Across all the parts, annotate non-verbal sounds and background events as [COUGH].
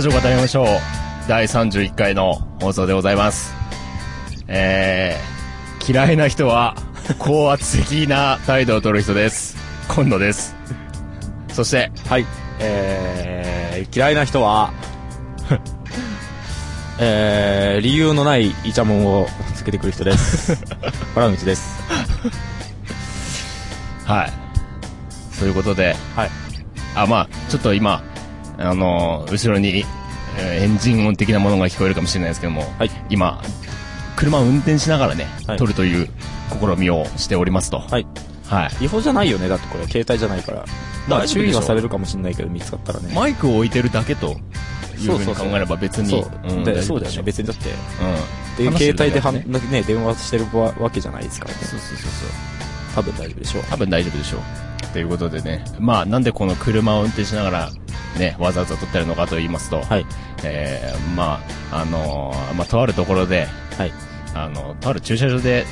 ラジオ語りましょう。第31回の放送でございます。えー、嫌いな人は、[LAUGHS] 高圧的な態度を取る人です。今野です。そして、はい。えー、嫌いな人は、[LAUGHS] えー、理由のないイチャモンをつけてくる人です。[LAUGHS] 原口です。はい。そういうことで、はい。あ、まあちょっと今、あのー後ろに、えーエンジン音的なものが聞こえるかもしれないですけども、はい今、車を運転しながらね、はい撮るという試みをしておりますと。はい。はい。違法じゃないよね、だってこれ、携帯じゃないから。まあ、注意はされるかもしれないけど、見つかったらね。マイクを置いてるだけというふうに考えれば別に、そう、だよね、別にだって。うん。携帯ではだけだねね、電話してるわわけじゃないですからね。そうそうそうそう。多分大丈夫でしょう。多分大丈夫でしょう。ということでね、まあなんでこの車を運転しながら、ね、わざわざ撮ってるのかと言いますと、はい。えー、まあ、あのーまあとあるところで、はい。あの、とある駐車場で、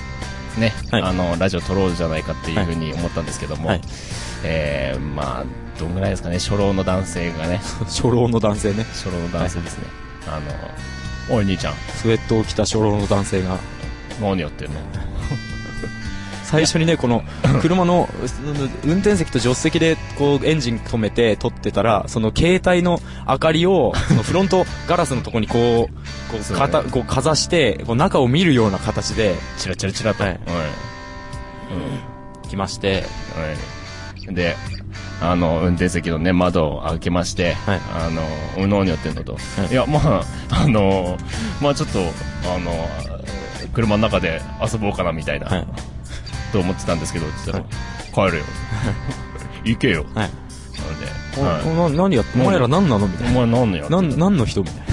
ね、はいあの、ラジオ撮ろうじゃないかっていうふうに思ったんですけども、はい。えー、まあ、どんぐらいですかね、初老の男性がね、[LAUGHS] 初老の男性ね。初老の男性ですね、あの、おい兄ちゃん、スウェットを着た初老の男性が、何やってんの？最初にね、この、[LAUGHS] 車の、運転席と助手席で、こう、エンジン止めて撮ってたら、その携帯の明かりを、そのフロントガラスのとこにこう、[LAUGHS] こう、かた、こう、かざして、こう、中を見るような形で、チラチラチラと。はい。はい。来まして、はい。で、あの、運転席のね、窓を開けまして、はい。あの、うのにやってんのと、はい。い、や、まあ、あの、まあちょっと、あの、車の中で遊ぼうかなみたいな、はい。と思ってたんですけど、って言ったら、帰るよ。[LAUGHS] 行けよ。はい。なので、何やって、お前ら何なの？みたいお前何のやな。ん何の人？みたいな。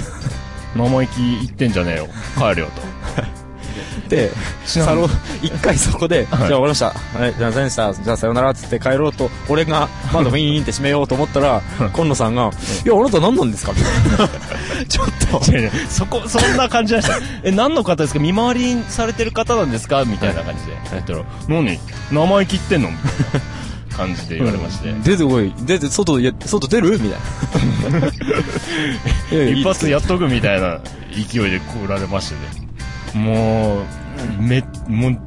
[LAUGHS] 生意気言ってんじゃねえよ。帰るよと。[LAUGHS] で、サロン、一回そこで、じゃあはい終わりました。はい、じゃあ何したじゃあさよならっつって帰ろうと、俺が窓ウィーンって閉めようと思ったら、今野さんが、いや、あなた何なんですか？みたいな。[LAUGHS] ちょっと。違う違うそこ、そんな感じですえ、何の方ですか？見回りされてる方なんですか？みたいな感じで。言ったら、何？生意気言ってんの？みたいな感じで言われまして。出てこい。出て、外、いや外出る？みたいな。[LAUGHS] 一発やっとくみたいな勢いで来られましてね。もう、め、もう、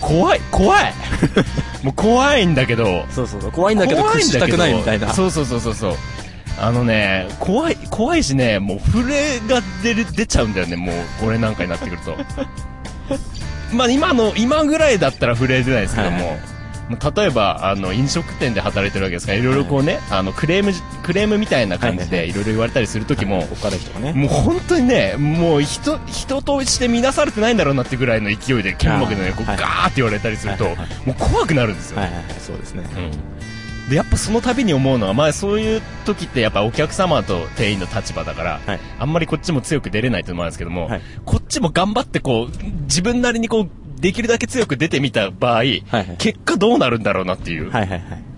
怖い、怖い [LAUGHS] もう怖いんだけど、そうそうそう。怖いんだけど、怖屈したくないみたいな。そうそうそうそうそう。あのね、怖い、怖いしね、もう震えが出る、出ちゃうんだよね、もう、俺なんかになってくると。[LAUGHS] まあ今の、今ぐらいだったら震え出ないですけども、はい。例えば、あの、飲食店で働いてるわけですか。ら、いろいろこうね、あの、クレーム、クレームみたいな感じはいはいで、い。ろいろ言われたりするときも、お金人がね。もう本当にね、もう人、人として見なされてないんだろうなってぐらいの勢いで、剣幕でね、こうはい。ガーって言われたりすると、はいはいもう怖くなるんですよ。はいはいはい、そうですね。で、やっぱその度に思うのは、まあそういう時ってやっぱお客様と店員の立場だから、はい。あんまりこっちも強く出れないというのもあるんですけども、はい。こっちも頑張ってこう、自分なりにこう、できるだけ強く出てみた場合、はいはい結果どうなるんだろうなっていう。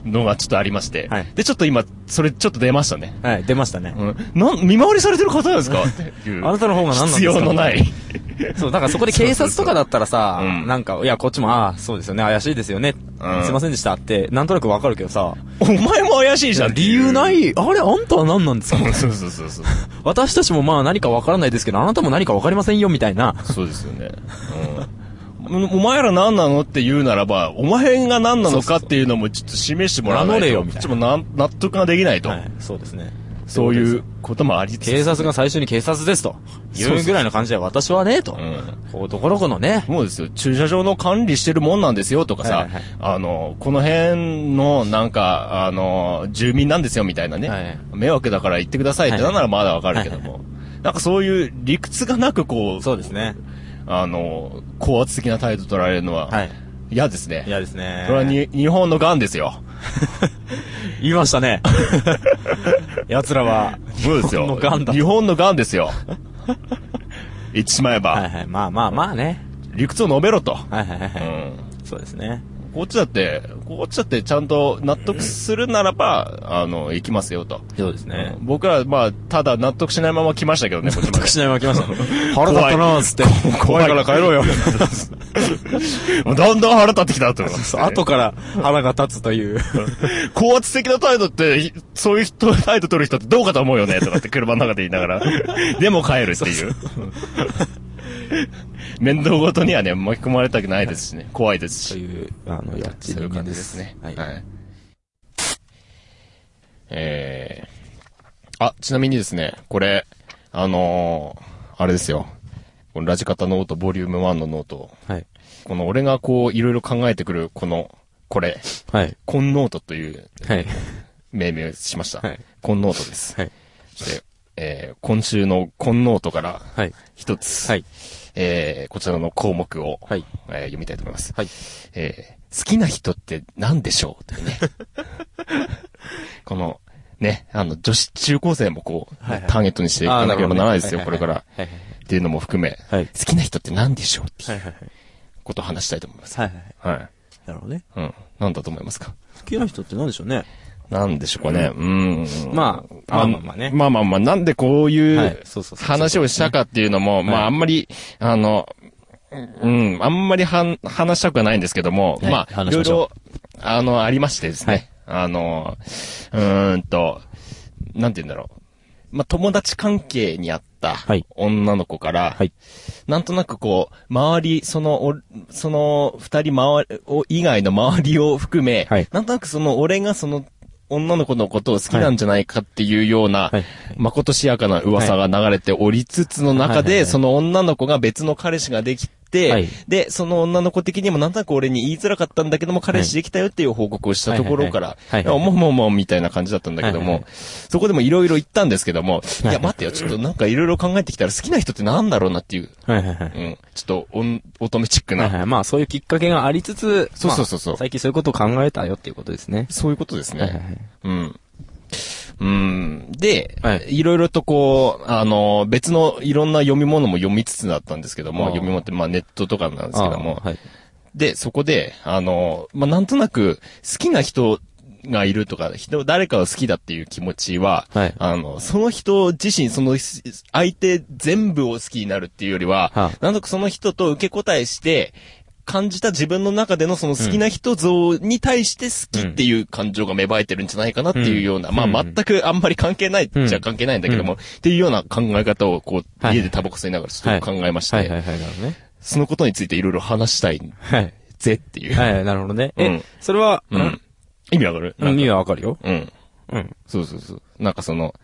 のがちょっとありまして、はいで、ちょっと今、それちょっと出ましたね。はい、出ましたね。うん、なん、見回りされてる方なんですか？[LAUGHS] っていう。あなたの方が何なんですか？必要のない。[LAUGHS] そう、だからそこで警察とかだったらさそうなんか、いや、こっちも、ああ、そうですよね、怪しいですよね。うんすいませんでしたって、なんとなくわかるけどさ、お前も怪しいじゃん。理由ない、あれ、あんたは何なんですか？[LAUGHS] そうそうそうそう。私たちもまあ何かわからないですけど、あなたも何かわかりませんよ、みたいな。そうですよね。うん。お前ら何なのって言うならば、お前が何なのかっていうのもちょっと示してもらわないと。名乗れよみたいなこっちも納得ができないと。はい、そうですね。そういうこともありつつ。警察が最初に警察ですと。いうぐらいの感じで私はね、と。うん。こう、どこどこのね。そうですよ。駐車場の管理してるもんなんですよとかさ、はいはいはいあの、この辺のなんか、あの、住民なんですよみたいなね。はい迷惑だから言ってくださいってはいなんならまだわかるけども。なんかそういう理屈がなくこう、そうですね。あの、高圧的な態度取られるのははい。嫌ですね。嫌ですね。それはに日本の癌ですよ。[LAUGHS] 言いましたね。[LAUGHS] 奴らは、そうですよ。日本の癌だと日本の癌ですよ。[LAUGHS] 言ってしまえば、はいはい。まあまあまあね。理屈を述べろと。はいはいはいはい。うん。そうですね。こっちだって、こっちだってちゃんと納得するならば、あの、行きますよと。そうですね。僕ら、まあ、ただ納得しないまま来ましたけどね、こっちまで。しないまま来ました。[LAUGHS] 腹立ったなーっつって。怖いから帰ろうよ。[LAUGHS] だんだん腹立ってきたと後から腹が立つという。[LAUGHS] 高圧的な態度って、そういう人、態度取る人ってどうかと思うよね、とかって車の中で言いながら。でも帰るっていう。[LAUGHS] 面倒ごとにはね、巻き込まれたくないですしね。怖いですし。という、あの、やっちそういう感じですすね。はい。はい。えー、あ、ちなみにですね、これ、あのーあれですよ。このラジカタノート、ボリューム1のノート。はい。この俺がこう、いろいろ考えてくる、この、これ、はい。コンノートというはい。命名をしました。はいコンノートです。はい。そして、えー、今週のコンノートからはい。一つ、はい。えー、こちらの項目を、はい。えー読みたいと思います。はい。えー、好きな人って何でしょう？というね。[LAUGHS] この、ね、あの、女子中高生もこう、はいはいターゲットにしていかなければならないですよ、これから。はい。っていうのも含め、はい好きな人って何でしょう？っていうはい。はい。ことを話したいと思います。はい。はい。はい。なるほどね。うん。なんだと思いますか？好きな人って何でしょうね？なんでしょうかね。うん。まあ、まあまあまあね。まあまあまあ、なんでこういはいう話をしたかっていうのも、まああんまり、あの、うん、あんまりはん話したくはないんですけども、はいまあ、いろいろ、あの、ありましてですね。あの、うーんと、なんて言うんだろう。まあ、友達関係にあったはい女の子から、はいなんとなくこう、周り、その、おその、二人周り、お以外の周りを含め、はいなんとなくその、俺がその、女の子のことを好きなんじゃないかっていうような、はい。まことしやかな噂が流れておりつつの中で、その女の子が別の彼氏ができて、はいで、その女の子的にもなんとなく俺に言いづらかったんだけども、彼氏できたよっていう報告をしたところから、はいはいもうもうもうみたいな感じだったんだけどもはいはいは、そこでもいろいろ言ったんですけども、いはいや待ってよ、ちょっとなんかいろいろ考えてきたら好きな人ってなんだろうなっていう、はいはいはい。うん、ちょっとおん乙女チックな、はいはい。まあ、そういうきっかけがありつつ、そうそうそうそうまあ最近そういうことを考えたよっていうことですね。そういうことですね。はいはいはいうん。うん。で、はい。いろいろとこう、あの、別のいろんな読み物も読みつつだったんですけども、読み物ってまあネットとかなんですけども、あはい。で、そこで、あの、まあ、なんとなく、好きな人がいるとか、人、誰かを好きだっていう気持ちは、はい。あの、その人自身、その、相手全部を好きになるっていうよりは、はあ。なんとかその人と受け答えして、感じた自分の中でのその好きな人像に対して好きっていう感情が芽生えてるんじゃないかなっていうような、うんまあうん全くあんまり関係ないっちゃ関係ないんだけども、うんっていうような考え方をこう、はい家でタバコ吸いながらちょっと考えまして、はいはいはい、なるほどね。そのことについていろいろ話したいはい。ぜっていう。はいはい、なるほどね。え、うんそれは、うん。意味わかる？うん、意味は。はわかるよ。うん。うん。そうそうそう。なんかその、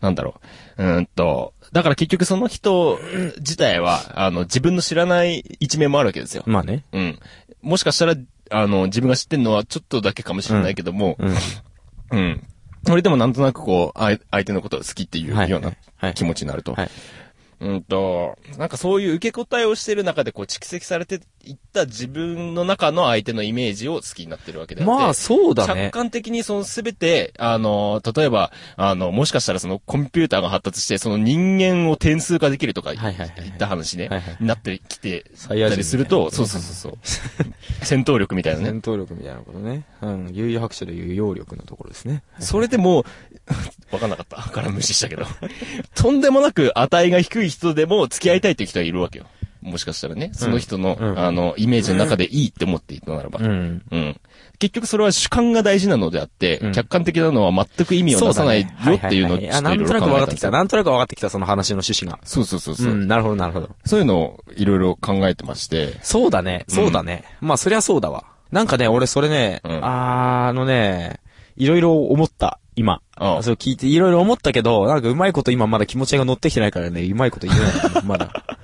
なんだろう。うーんと、だから結局その人自体は、あの、自分の知らない一面もあるわけですよ。まあね。うん。もしかしたら、あの、自分が知ってるのはちょっとだけかもしれないけども、うん。うん。それでもなんとなくこう、あい相手のことを好きっていうはいようなはい気持ちになると。はい。うんと、なんかそういう受け答えをしてる中でこう蓄積されていった自分の中の相手のイメージを好きになってるわけであって。まあ、そうだ客ね。観的にそのすべて、あの、例えば、あの、もしかしたらそのコンピューターが発達して、その人間を点数化できるとか言った話ねはいはい、なってきてたりすると、そうそうそうそう。[LAUGHS] 戦闘力みたいなね。戦闘力みたいなことね。うん。有意白書で有揚力のところですね。それでもう、[LAUGHS] わかんなかったから無視したけど。とんでもなく値が低い人でも付き合いたいっていう人はいるわけよ。もしかしたらね、その人の、うんあの、イメージの中でいいって思っていたならば。ん。うん。結局それは主観が大事なのであって、うん客観的なのは全く意味を出さないよっていうのをちょあ、っといろいろなんとなく分かってきた。なんとなく分かってきた、その話の趣旨が。そうそうそうそう、うん、なるほど、なるほど。そういうのをいろいろ考えてまして。そうだね、そうだね。まあ、そりゃそうだわ。なんかね、俺それね、うんあーあのね、いろいろ思った、今。ああそれ聞いていろいろ思ったけど、なんかうまいこと今まだ気持ちが乗ってきてないからね、うまいこと言えない、まだ。[LAUGHS]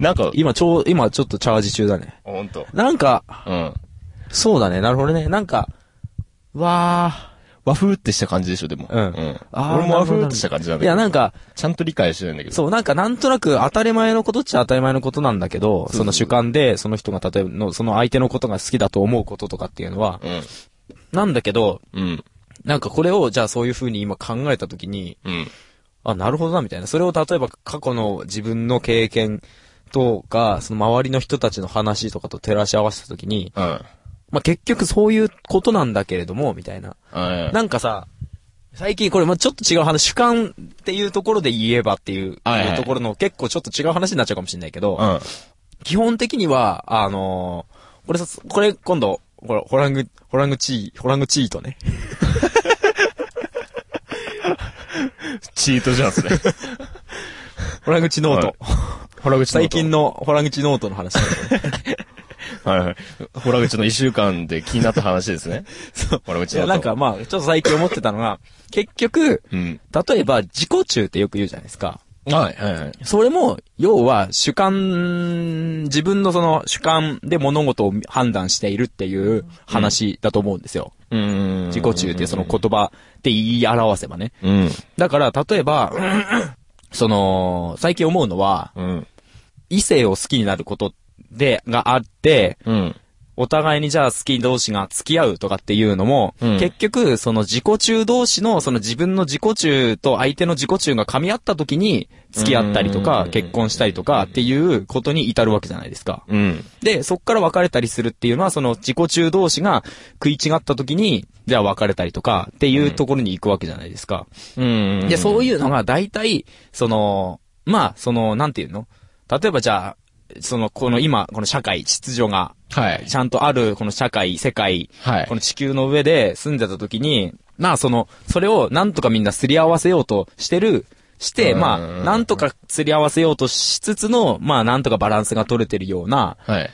なんか、今ちょう、今ちょっとチャージ中だね。ほんと。なんか、うん。そうだね、なるほどね。なんか、わ和風ってした感じでしょ、でも。うんうん。あー俺も和風ってした感じなんー。だけど。いや、なんか、ちゃんと理解してないんだけど。そう、なんかなんとなく当たり前のことっちゃ当たり前のことなんだけど、そうその主観で、その人が例えばの、その相手のことが好きだと思うこととかっていうのは、うん。なんだけど、うん。なんかこれを、じゃあそういう風に今考えたときに、うん。あ、なるほどな、みたいな。それを例えば過去の自分の経験とか、その周りの人たちの話とかと照らし合わせたときに、うん。まあ、結局そういうことなんだけれども、みたいな。うん。なんかさ、最近これ、まあ、ちょっと違う話、主観っていうところで言えばっていう、はいはいところの結構ちょっと違う話になっちゃうかもしれないけど、うん。基本的には、あのーこれさ、これ今度、これ、ホラング、ホラングチー、ホラングチートね。[LAUGHS] チートじゃん、それ。[LAUGHS] [LAUGHS] ホラングチノート。ホラ口最近のホラングチノートの話ね。はいはい。ホラ口の一週間で気になった話ですね。[LAUGHS] そう。ホラ口いや、なんか、まあ、ちょっと最近思ってたのが、結局、うん。例えば、自己中ってよく言うじゃないですか。はい、はい、はい。それも、要は、主観、自分のその主観で物事を判断しているっていう話だと思うんですよ。うん。自己中っていうその言葉で言い表せばね。うん。だから、例えば、その、最近思うのは、うん。異性を好きになることで、があって、うん。お互いにじゃあ好き同士が付き合うとかっていうのも、うん結局、その自己中同士の、その自分の自己中と相手の自己中が噛み合った時に、付き合ったりとうか、ん結婚したりとかっていうことに至るわけじゃないですか。うん。で、そっから別れたりするっていうのは、その自己中同士が食い違った時に、じゃあ別れたりとかっていうところに行くわけじゃないですか。うん。で、そういいうのが大体、その、まあ、その、なんていうの？例えばじゃあ、その、この今、この社会、秩序が、はい。ちゃんとある、この社会、世界、はいこの地球の上で住んでた時に、まあその、それをなんとかみんなすり合わせようとしてる、して、うんまあ、なんとかすり合わせようとしつつの、まあなんとかバランスが取れてるような、はい。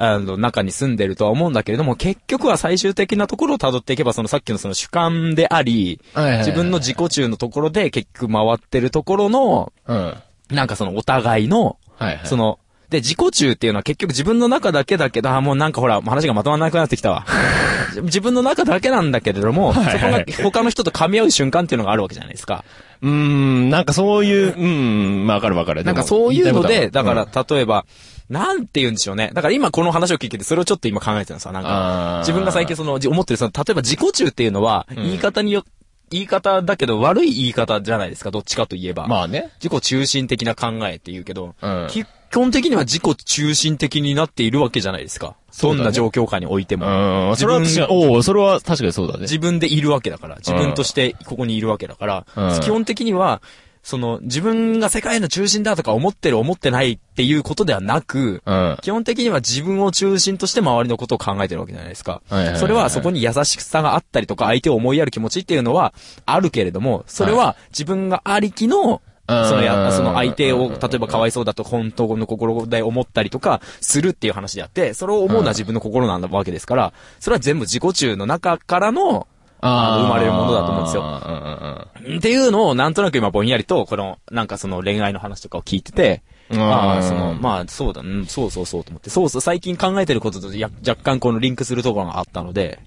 あの、中に住んでるとは思うんだけれども、結局は最終的なところを辿っていけば、そのさっきのその主観であり、自分の自己中のところで結局回ってるところの、うん。なんかそのお互いの、はいはい。その、で、自己中っていうのは結局自分の中だけだけど、あ、もうなんかほら、話がまとまらなくなってきたわ。[LAUGHS] 自分の中だけなんだけれども、はいはいそこが他の人と噛み合う瞬間っていうのがあるわけじゃないですか。うーん、なんかそういう、うん、まあわかるわかる。なんかそういうので、だから、ら例えば、なんて言うんでしょうね。だから今この話を聞いてて、それをちょっと今考えてるんですよ。なんあかー、自分が最近その、じ思ってるその、例えば自己中っていうのは、言い方によ、言い方だけど悪い言い方じゃないですか、どっちかといえば。まあね。自己中心的な考えって言うけど、うん基本的には自己中心的になっているわけじゃないですか。どんな状況下においても。うん。それは確かに、おおそれは確かにそうだね。自分でいるわけだから、自分としてここにいるわけだから、うん基本的には、その、自分が世界の中心だとか思ってる思ってないっていうことではなく、うん。基本的には自分を中心として周りのことを考えてるわけじゃないですかそれはそこに優しさがあったりとか、相手を思いやる気持ちっていうのはあるけれども、それは自分がありきの、そのや、その相手を、例えばかわいそうだと本当の心で思ったりとか、するっていう話であって、それを思うのは自分の心なんだわけですから、それは全部自己中の中からの、あの生まれるものだと思うんですよ。よ。っていうのをなんとなく今ぼんやりと、この、なんかその恋愛の話とかを聞いてて、うん。ああ、その、まあそうだ、うん、そうそうそうと思って、そうそう、最近考えてることとや若干このリンクするところがあったので、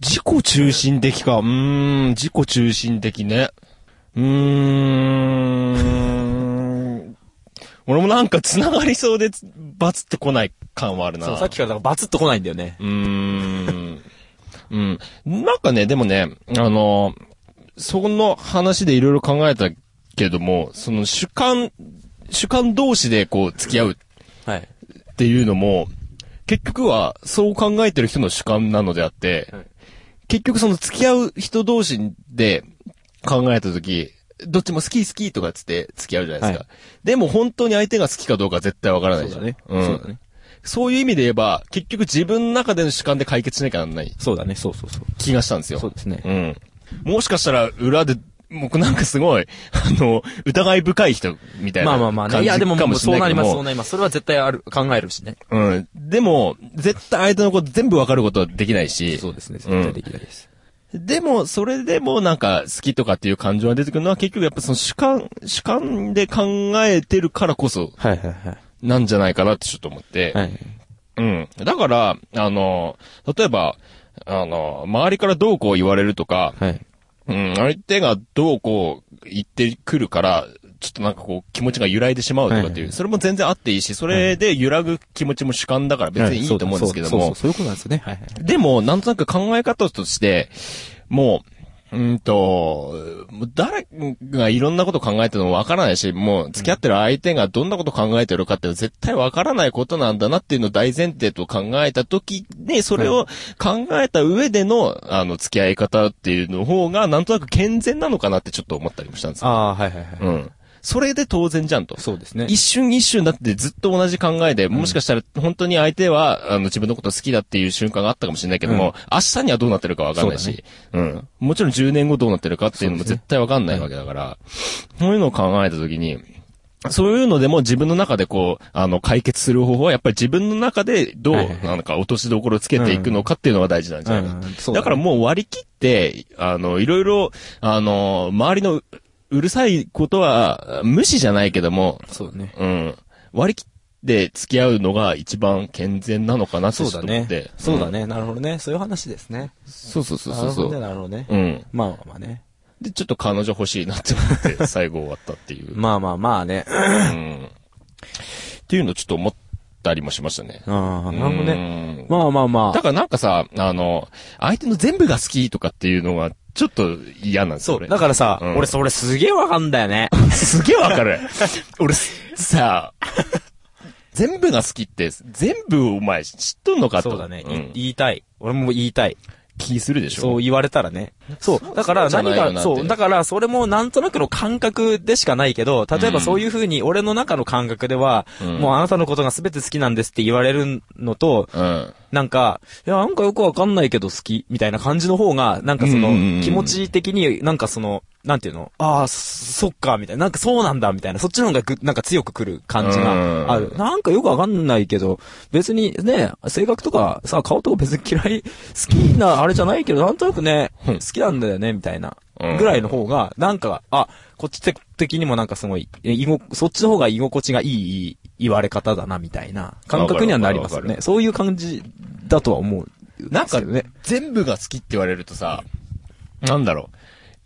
自己中心的か。うーん、自己中心的ね。うーん。俺もなんか繋がりそうで、バツってこない感はあるな。そう、さっきからバツッと来ないんだよね。うーん。うん。なんかね、でもね、あの、その話でいろいろ考えたけども、その主観、主観同士でこう付き合うはい。っていうのも、結局はそう考えてる人の主観なのであって、はい結局その付き合う人同士で考えたとき、どっちも好き好きとかっつって付き合うじゃないですか。はでも本当に相手が好きかどうかは絶対わからないじゃん。そうだね。うんそうだね。そういう意味で言えば、結局自分の中での主観で解決しなきゃならないそうだね、そうそうそう。気がしたんですよ。そうですね。うん。もしかしたら裏で、僕なんかすごい、[LAUGHS] あの、疑い深い人みたいなまあまあまあね。いや、でもかもそうなります、そうなります。それは絶対ある、考えるしね。うん。でも、絶対相手のこと全部わかることはできないし。そうですね、絶うん対できないです。でも、それでもなんか好きとかっていう感情が出てくるのは結局やっぱその主観、主観で考えてるからこそはいはいはい。なんじゃないかなってちょっと思って。はい。うん。だから、あの、例えば、あの、周りからどうこう言われるとか、はい。うん、相手がどうこう言ってくるから、ちょっとなんかこう気持ちが揺らいでしまうとかっていう、それも全然あっていいし、それで揺らぐ気持ちも主観だから別にいいと思うんですけどもそうそう、そういうことなんですよね。でも、なんとなく考え方として、もうんと、誰がいろんなこと考えてるのもわからないし、もう付き合ってる相手がどんなこと考えてるかっていうのは絶対わからないことなんだなっていうのを大前提と考えた時に、それを考えた上での、あの、付き合い方っていうの方が、なんとなく健全なのかなってちょっと思ったりもしたんですよ。ああ、はいはいはい。うん。それで当然じゃんと。そうですね。一瞬一瞬だってずっと同じ考えで、もしかしたら本当に相手は、あの、自分のこと好きだっていう瞬間があったかもしれないけども、うん。明日にはどうなってるかわかんないし、うん。もちろん10年後どうなってるかっていうのも絶対わかんないわけだから、そういうのを考えたときに、そういうのでも自分の中でこう、あの、解決する方法はやっぱり自分の中でどう、なんか落としどころをつけていくのかっていうのが大事なんじゃないかだからもう割り切って、あの、いろいろ、あの、周りのううるさいことは、無視じゃないけども、そうだね。うん。割り切って付き合うのが一番健全なのかなってそうだね。そうだね。なるほどね。そういう話ですね。そうそうそうなるほどね、そうそう。なるほどね。うん。まあまあまあね。で、ちょっと彼女欲しいなって思って、[LAUGHS] 最後終わったっていう。まあまあまあね。うん。っていうのをちょっと思ったりもしましたね。ああ、なるほどね。ねまあまあまあ。だからなんかさ、あの、相手の全部が好きとかっていうのが、ちょっと嫌なんですよ、そう。俺だからさ、うん俺それすげえわかんだよね。[LAUGHS] すげえわかる。[LAUGHS] 俺、さ、全部が好きって、全部お前知っとんのかと。そうだね。いん言いたい。俺も言いたい。気するでしょそう言われたらね。そう。だから何が、そう。だからそれもなんとなくの感覚でしかないけど、例えばそういう風に俺の中の感覚では、うんもうあなたのことが全て好きなんですって言われるのと、うん。なんか、いや、なんかよくわかんないけど好き、みたいな感じの方が、なんかその気持ち的に、なんかその、なんていうの？ああ、そそっか、みたいな。なんかそうなんだ、みたいな。そっちの方がぐ、なんか強く来る感じがある。なんかよくわかんないけど、別にね、性格とか、さ、顔とか別に嫌い、好きなあれじゃないけど、なんとなくね、好きなんだよね、みたいな。うんぐらいの方が、なんか、あ、こっち的にもなんかすごい、え居ごそっちの方が居心地がいい言われ方だな、みたいな感覚にはなりますよ。ねそういう感じだとは思う。なんかね。全部が好きって言われるとさ、なんだろう。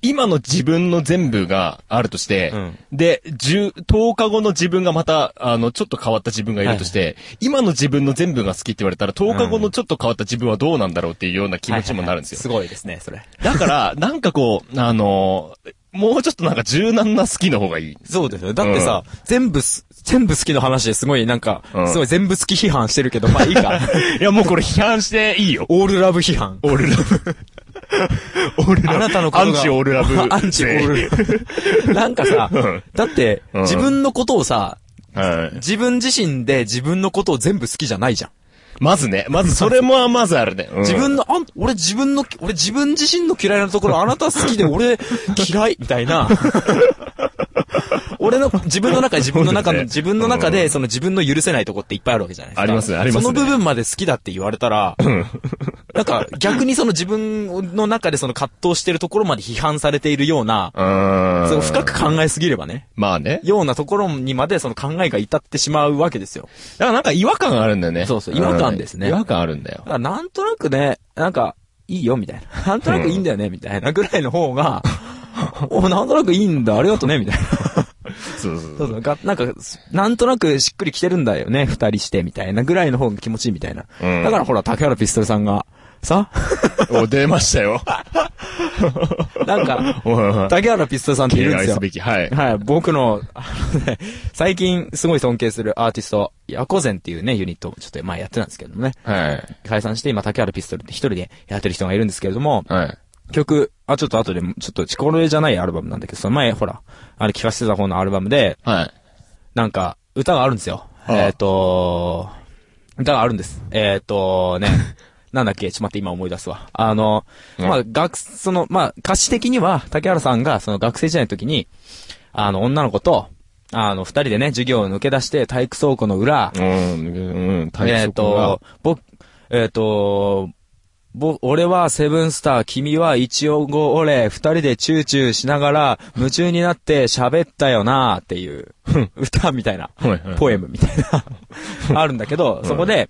今の自分の全部があるとして、うんで、10、10日後の自分がまた、あの、ちょっと変わった自分がいるとして、今の自分の全部が好きって言われたら、10日後のちょっと変わった自分はどうなんだろうっていうような気持ちにもなるんですよ。すごいですね、それ。だから、[LAUGHS] なんかこう、あのもうちょっとなんか柔軟な好きの方がいい。そうですよ。だってさ、全部す、全部好きの話ですごいなんか、うんすごい全部好き批判してるけど、まあいいか。[LAUGHS] いや、もうこれ批判していいよ。オールラブ批判。オールラブ。オールラブ。あなたのことが。アンチオールラブ。[LAUGHS] アンチオール。なんかさうん、だって、うん自分のことをさ、はい。自分自身で自分のことを全部好きじゃないじゃん。まずね、まずそれもまずあるね。うん自分の、あん、俺自分の、俺自分自身の嫌いなところあなた好きで俺嫌いみたいな。[LAUGHS] [LAUGHS] 俺の、自分の中で自分の中の、自分の中でその自分の許せないとこっていっぱいあるわけじゃないですか。ありますねありますねその部分まで好きだって言われたら、[LAUGHS] なんか逆にその自分の中でその葛藤してるところまで批判されているような、う。その深く考えすぎればね、まあね。ようなところにまでその考えが至ってしまうわけですよ。だからなんか違和感があるんだよね。そうそう違和感ですねうん違和感あるんだよだ。なんとなくね、なんか、いいよ、みたいな。なんとなくいいんだよね、みたいなぐらいの方が、[LAUGHS] お、なんとなくいいんだ、ありがとね、みたいな。そうそうそうなんか、なんとなくしっくりきてるんだよね、二人して、みたいなぐらいの方が気持ちいいみたいな。うんだからほら、竹原ピストルさんが、さ、[LAUGHS] お、出ましたよ。なんか、お竹原ピストルさんっているんですよす。べき。はい。はい、僕の、あのね、最近すごい尊敬するアーティスト、ヤコゼンっていうね、ユニットをちょっと前やってたんですけどもね。はい。解解散して今、竹原ピストルって一人でやってる人がいるんですけれども、はい。曲、あ、ちょっと後で、ちょっと、これじゃないアルバムなんだけど、その前、ほら、あれ聞かせてた方のアルバムで、はい。なんか、歌があるんですよ。はあえっ、と、歌があるんです。えっ、と、ね、[LAUGHS] なんだっけ、ちょっと待って、今思い出すわ。あの、うんまあ、学、その、まあ、歌詞的には、竹原さんが、その学生時代の時に、あの、女の子と、あの、二人でね、授業を抜け出して、体育倉庫の裏、うん、うん、体えっ、操と、僕、えっ、と、ぼ、俺はセブンスター、君は一応語俺、二人でチューチューしながら、夢中になって喋ったよなっていう、歌みたいなポエムみたいな、あるんだけど、そこで、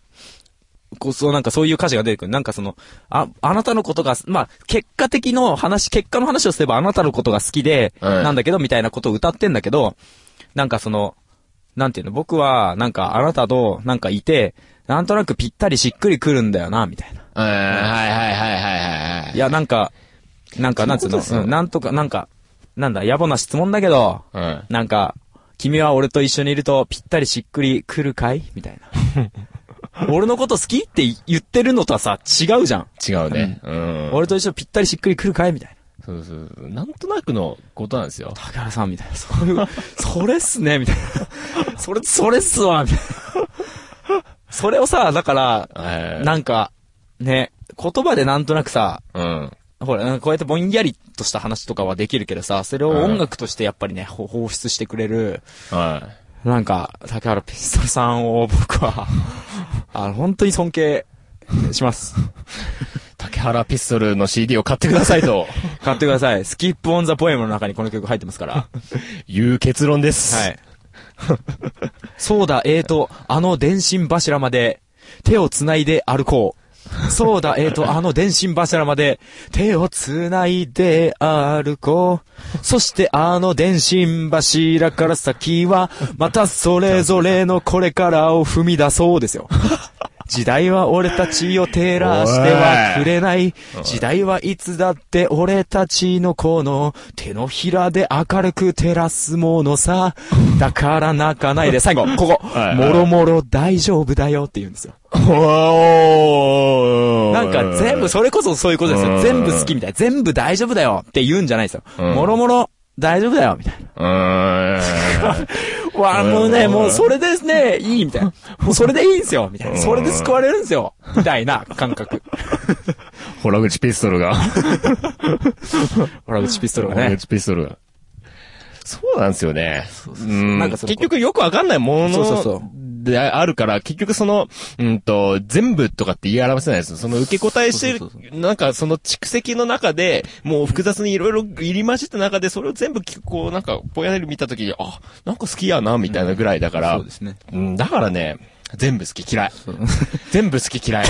こう、そうなんかそういう歌詞が出てくる。なんかその、あ、あなたのことが、まあ、結果的の話、結果の話をすればあなたのことが好きで、はいなんだけど、みたいなことを歌ってんだけど、なんかその、なんていうの、僕は、なんかあなたと、なんかいて、なんとなくぴったりしっくりくるんだよな、みたいな。はいはいはいはいはいはい。いや、なんか、なんか、なんつうの、そうなんとか、なんか、なんだ、野暮な質問だけど、うん。なんか、君は俺と一緒にいるとぴったりしっくり来るかい？みたいな。[LAUGHS] 俺のこと好きって言ってるのとはさ、違うじゃん。違うね。うん。俺と一緒にぴったりしっくり来るかい？みたいな。そうそう。なんとなくのことなんですよ。高原さんみたいな。そういう、[LAUGHS] それっすねみたいな。それ、それっすわみたいな。それをさ、だから、えーなんか、ね、言葉でなんとなくさ、うん。ほら、こうやってぼんやりとした話とかはできるけどさ、それを音楽としてやっぱりね、ほ放出してくれる、はい。なんか、竹原ピストルさんを僕は、[LAUGHS] あの、本当に尊敬します。[LAUGHS] 竹原ピストルの CD を買ってくださいと [LAUGHS] 買ってください。スキップオンザポエムの中にこの曲入ってますから。いう結論です。はい。そうだ、えーと、あの電信柱まで、手を繋いで歩こう。そうだ、えーと、あの電信柱まで、手を繋いで歩こう。そしてあの電信柱から先は、またそれぞれのこれからを踏み出そうですよ。時代は俺たちを照らしてはくれない。時代はいつだって俺たちのこの手のひらで明るく照らすものさ。[LAUGHS] だから泣かないで。最後、ここ。もろもろ大丈夫だよって言うんですよ。なんか全部、それこそそういうことですよ。うん全部好きみたいな。全部大丈夫だよって言うんじゃないですよ。うんもろもろ大丈夫だよみたいな。わあ、もうね、うんもうそれですね、いいみたいな。もうそれでいいんですよみたいな。それで救われるんですよみたいな感覚。[LAUGHS] 洞口ピストルが。ほら、うちピストルが洞ね。口ピストルが。そうなんですよね。うんなんか結局よくわかんないもそうそうそのであるから、結局その、うんと、全部とかって言い表せないです。その受け答えしてるそうそう、なんかその蓄積の中で、もう複雑にいろいろ入り混じった中で、それを全部聞くこう、なんか、ぼんやり見たときに、あ、なんか好きやな、みたいなぐらいだから、そうですね。うん、だからね、全部好き嫌い。全部好き嫌い。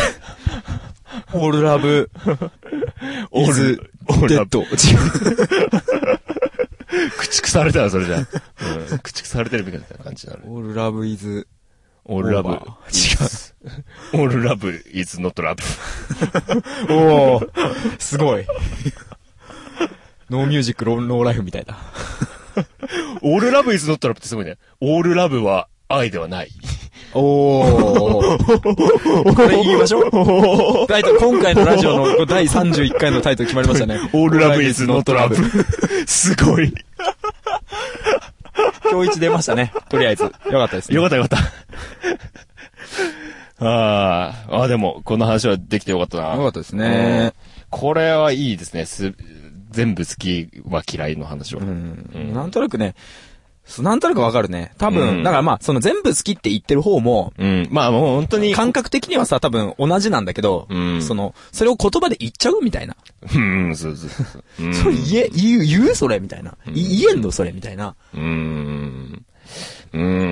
オールラブ、オール、オールラブデッド。違う。駆逐されたらそれじゃん。うん、駆逐されてるみたいな感じになる。オールラブイズ、オールラブ。違う。オオールラブ is not love. おー、すごい。ノーミュージック、ローノーライフみたいな。オールラブ is not love ってすごいね。オールラブは愛ではない。おー。これ言いましょう。タイトル、今回のラジオの第31回のタイトル決まりましたね。オールラブ is not love. すごい。小一出ましたね。とりあえず。よかったですね。よかったよかった。あああ、でも、この話はできてよかったな。よかったですね。これはいいですね。す、全部好きは嫌いの話は。うん。なんとなくね、なんとなくわかるね。多分、うんだからまあ、その全部好きって言ってる方も、うん。まあもう本当に。感覚的にはさ、多分同じなんだけど、うんその、それを言葉で言っちゃうみたいな。うん、そうそうそう。う [LAUGHS] んそれ言え、言う、言うそれみたいな。い言えんのそれみたいな。うーん。うーん。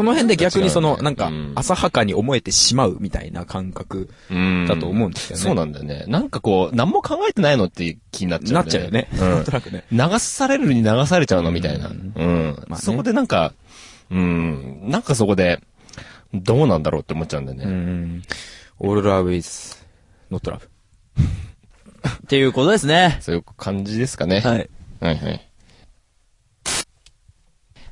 その辺で逆にその、なんかうん、浅はかに思えてしまうみたいな感覚うんだと思うんですよね。そうなんだよね。なんかこう、何も考えてないのって気になっちゃうんだなっちゃうよね。なんとなくね。うん。流されるに流されちゃうのみたいな。ううんん。まあねそこでなんか、うん。なんかそこで、どうなんだろうって思っちゃうんだようね。ん。all love is not love. っていうことですね。そういう感じですかね。はい。はいはい。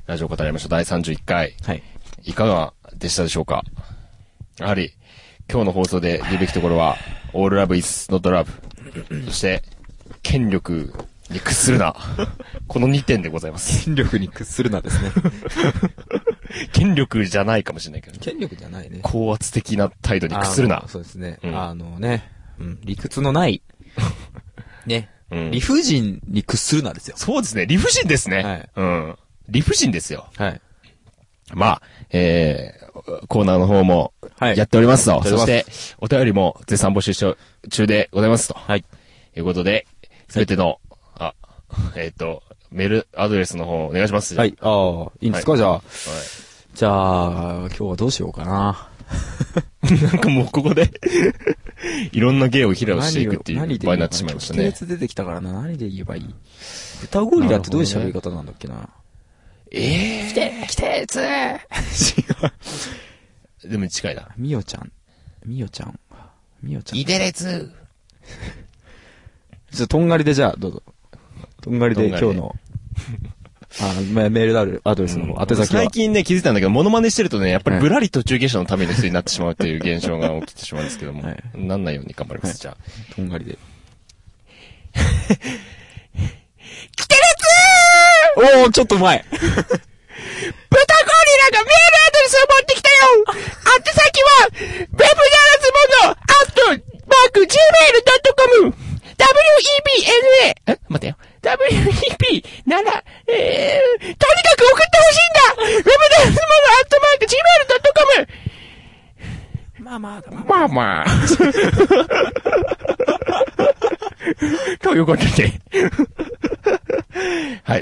ラジオ語りましょう。第31回。はい。いかがでしたでしょうか？やはり、今日の放送で言うべきところは、all love is not love。そして、権力に屈するな。この2点でございます。権力に屈するなですね。[LAUGHS] 権力じゃないかもしれないけど、権力じゃないね。高圧的な態度に屈するな。そうですね。うんあのね、うん、理屈のない、ね、うん理不尽に屈するなですよ。そうですね。理不尽ですね。はいうん。理不尽ですよ。はい。まあ、えー、コーナーの方もはいやっておりますと。やっておりそして、お便りも絶賛募集中中でございますと。はい。いうことで、すべての、あ、えっ、と、メールアドレスの方お願いします。はい。ああ、いいんですか、はいじゃあ。はじゃあ、今日はどうしようかな。い。[LAUGHS] なんかもうここで、[LAUGHS] いろんな芸を披露していくっていう場になってしまいましたね。系列出てきたからな。何で言えばいい？歌ゴリラってどういう喋り方なんだっけな？ええ来て来てつ違う。ー、[LAUGHS] でも近いな。みよちゃん。みよちゃん。みよちゃん。イデレツ。じゃあ、とんがりでじゃあ、どうぞ。とんがりで今日の、[LAUGHS] あメメールアドアドレスの方、宛先は最。近ね、気づいたんだけど、モノマネしてるとね、やっぱりぶらり途中下車のための人になってしまうっていう現象が起きてしまうんですけども、はいなんないように頑張ります、じゃあ。とんがりで。来てるおー、ちょっと前。豚ゴリラがメールアドレスを持ってきたよ宛先は、ウェブならずもの、アットマーク、gmail.com、webna、え？待ってよ。web なら、えー、とにかく送ってほしいんだウェブならずもの、アットマーク、gmail.com まあまあ、まあまあ。ということで。はい、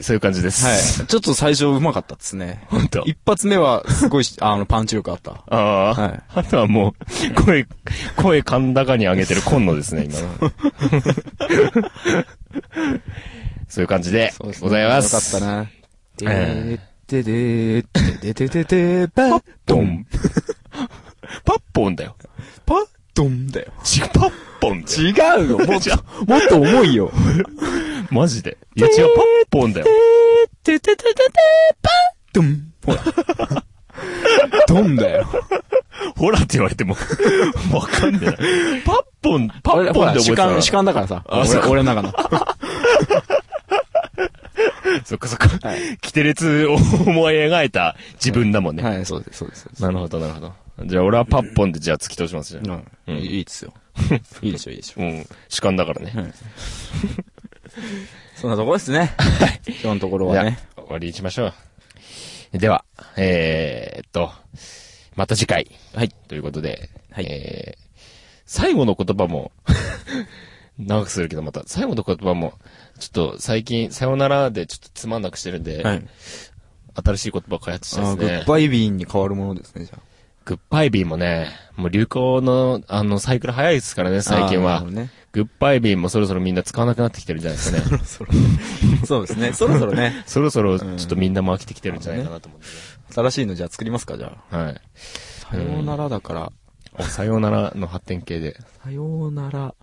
そういう感じです。はい。ちょっと最初うまかったですね。本当。一発目はすごいし、あの、パンチ力あった。ああ、はいあとはもう、声、声甲高に上げてる今野ですね、今の。[LAUGHS] そういう感じで、ございます。よかったな。でえー、ででー、ででででパッドン。パッポンだよ。パッドンだよ。ちパッポン。違うよ。もっと、もっと重いよ。マジで。いや違う、パッポンだよ。てててててパッドン。ほら。ドンだよ。ほらって言われても、わかんねえな。パッポン、パッポンで覚えてた主観、主観だからさ。俺俺の中の。そっかそっか。はいキテレツを思い描いた自分だもんね。はい、そうです、そうです。そうですなるほど、なるほど。じゃあ俺はパッポンでじゃあ突き通しますじゃあ。うん。いいですよ。いいでしょ、いいでしょ。うん。主観だからね。[LAUGHS] そんなところですね。今日のところはね。終わりにしましょう。では、えー、っと、また次回。はい。ということで、はいえー、最後の言葉も、[LAUGHS] 長くするけどまた、最後の言葉も、ちょっと最近、さよならでちょっとつまんなくしてるんで、はい。新しい言葉を開発したですね。ッバイビーンに変わるものですね、じゃあ。グッバイビーもね、もう流行の、あの、サイクル早いですからね、最近はね。グッバイビーもそろそろみんな使わなくなってきてるじゃないですかね。そうですね。そろそろね、そろそろちょっとみんなも飽きてきてるんじゃないかなと思うんで、新 [LAUGHS] [LAUGHS] しいのじゃあ作りますか、じゃあ。ね。はい。さようならだから、おさようならの発展系で。さようなら、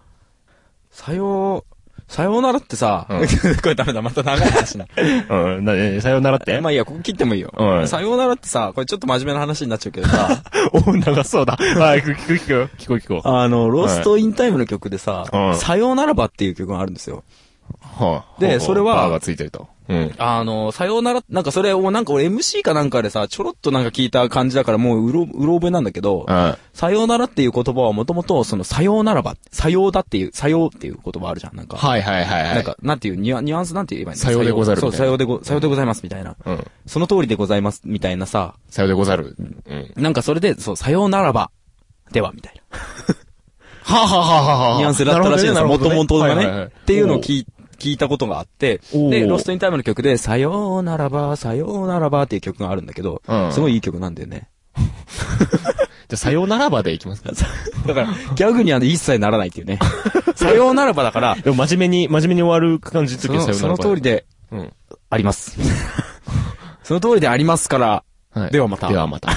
さよう、さようならってさ、うん [LAUGHS] これダメだ、また長い話な。[LAUGHS] うん、な、えさようならって？まあいいや、ここ切ってもいいよ。うんさようならってさ、これちょっと真面目な話になっちゃうけどさ、[LAUGHS] お、長そうだ。はい、聞く聞く聞こう聞こう。あの、ロストインタイムの曲でさ、うんさようならばっていう曲があるんですよ。はあ、でそれはバーがついてると。うん。あの、さようなら、なんかそれを、なんか俺 MC かなんかでさ、ちょろっとなんか聞いた感じだからもううろ、うろ覚えなんだけど、あさようならっていう言葉はもともと、その、さようならば、さようだっていう、さようっていう言葉あるじゃん、なんか。はいはいはいはい。なんか、なんていう、ニュアニュアンスなんて言えばいいの？さようでござるそう、さようでご、さようでございます、みたいな。うん。その通りでございます、みたいなさ、さようでござる。うん。なんかそれで、そう、さようならば、では、みたいな。はあ、はあはあはあ、ニュアンスだったらしいんですよ、もともとがね、はいはいはいっていうのを聞い聞いたことがあって、で、ロストインタイムの曲で、さようならば、さようならばっていう曲があるんだけど、うんすごいいい曲なんだよね。[LAUGHS] じゃあ、さようならばでいきますか。[LAUGHS] だから、ギャグには一切ならないっていうね。[LAUGHS] さようならばだから、でも真面目に、真面目に終わる感じの時はさようならば。の通りでうん。あります。その通りでありますから、はい。ではまたではまた。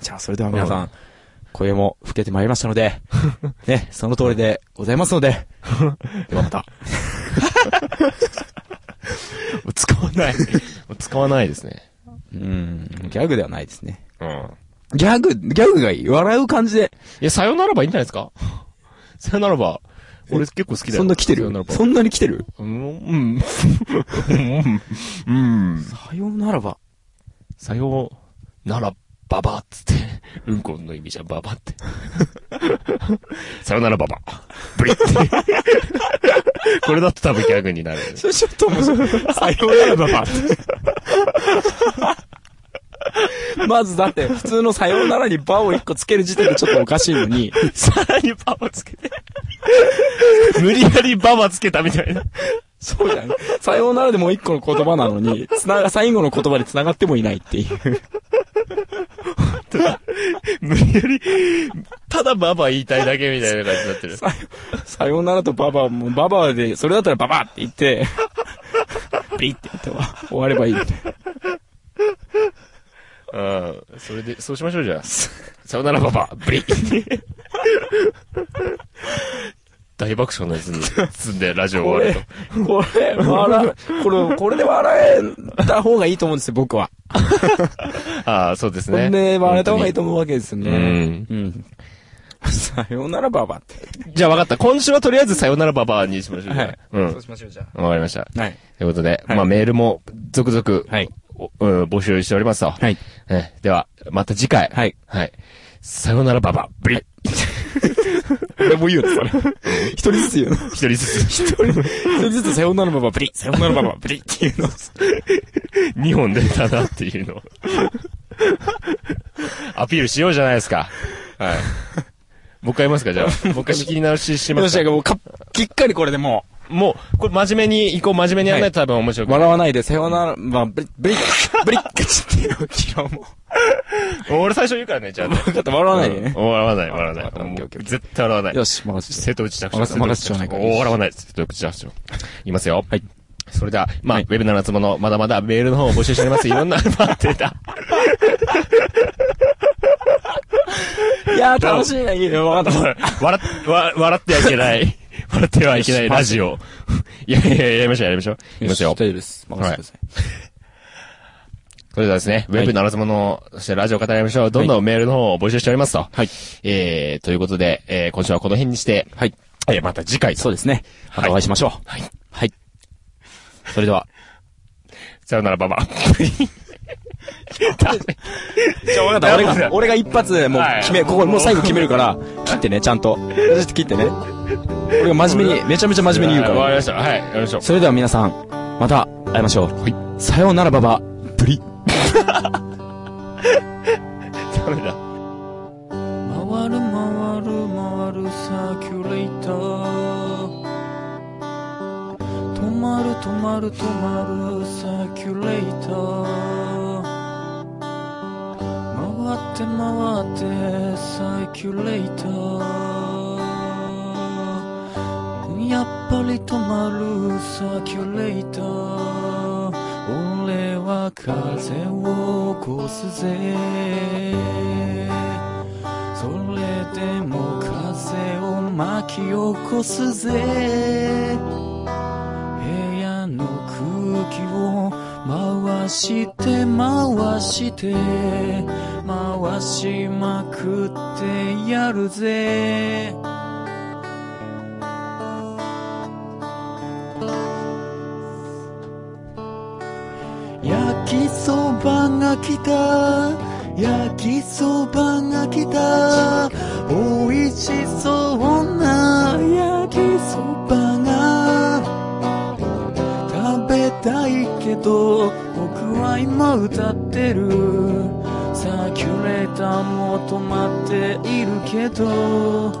じゃあそれでは皆さん、声も吹けてまいりましたので、ね、その通りでございますので、ではまた。もう使わない。もう使わないですね。うん、ギャグではないですね。うん。ギャグ、ギャグがいい。笑う感じで。いや、さよならばいいんじゃないですか？[LAUGHS] さよならば。俺結構好きだよ。そんな来てる？さよならば。そんなに来てる？うん。うん。さようならば。さようならばばっつって。うんこの意味じゃん、ばばって。さよならばば。ブリって。これだと多分ギャグになる。それちょっと面白い。さようならばば。まずだって、普通のさようならにバを一個つける時点でちょっとおかしいのに、さらにババつけて。無理やりババつけたみたいな。そうじゃん。さようならでもう一個の言葉なのに、つなが、最後の言葉で繋がってもいないっていう。無理やり、ただババ言いたいだけみたいな感じになってる。ささようならとババもうババで、それだったらババって言って、ピリって言っては終わればいいみたいな。うん。それで、そうしましょうじゃあ。さよならババ、ブリ。[LAUGHS] 大爆笑のやつに積んでラジオこ終わるれ、これ、笑う、これ、これで笑えた方がいいと思うんですよ、僕は。と。[LAUGHS] ああ、そうですね。これで笑えた方がいいと思うわけですよね。うん。うん。さようならババって。じゃあ分かった。今週はとりあえずさよならババアにしましょう。はい。うん。そうしましょう、じゃわかりました。あ。はい。ということで、はいまあメールも続々、はい。おうん、募集しておりますと。はい。えでは、また次回。はい。はい。さよならババア、ブリッ。俺も言うの、それ。[LAUGHS] 一人ずつ言うの。一人ずつ。一人、一人ずつさようならババブリ、さようならババブリっていうの。二本出たなっていうのを。アピールしようじゃないですか。はい。もう一回言いますか、じゃあ。もう一回仕切り直ししますか。もうか、きっかりこれでももう、これ真面目に、行こう、真面目にやらないと多分面白う、くない。笑わないで、さようなら、まあ、ブリ、ブリ、ブリッっていうキロも。[LAUGHS] 俺最初言うからね、じゃあ。分かった、笑わないでね。うん笑わない、笑わない。絶対笑わない。よし、任せて。瀬戸内着任せ任せてちょうだいお笑わない。瀬戸内着手。[LAUGHS] いますよ。はい。それでは、まあ、はいウェブの夏物、まだまだメールの方を募集しております。いろんな、[LAUGHS] 待ってた。いやー、楽しいな、いいよ、分かった。笑っ、わ笑ってはいけない。笑ってはいけないラジオ。いやいやいや、やりましょう、やりましょう。いきますよ大。丈夫です。任せてください。それではですね、ウェブの夏物、そしてラジオ語りましょう。どんどんメールの方を募集しておりますと。はい。えー、ということで、えー、今週はこの辺にして、はい。えー、また次回と。そうですね。またお会いしましょう。はい。はい。それでは。[LAUGHS] さよなら、ババ。じゃあ分かった。俺が、俺が一発、もう決め、ここ、もう最後決めるから、切ってね、ちゃんと。切ってね。俺が真面目に、めちゃめちゃ真面目に言うから。わかりました。はい、やりましょう。それでは皆さん、また会いましょう。はい。さようならばば、ブリ。ダメだ。回る回る回るサーキュレーター。止まる止まる止まるサーキュレーター。回って回ってサーキュレーター。やっぱり止まるサーキュレーター。風を起こすぜ。それでも風を巻き起こすぜ。部屋の空気を回して回して回しまくってやるぜ。焼きそばが来た。焼きそばが来た。美味しそうな焼きそばが。食べたいけど僕は今歌ってる。サーキュレーターも止まっているけど。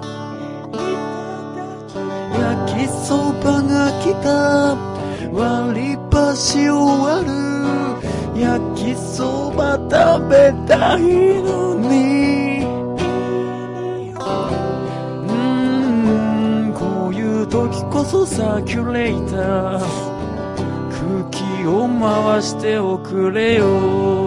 焼きそばが来た。割り箸を割る。焼きそば食べたいのに。うーんこういう時こそサーキュレーター。空気を回しておくれよ。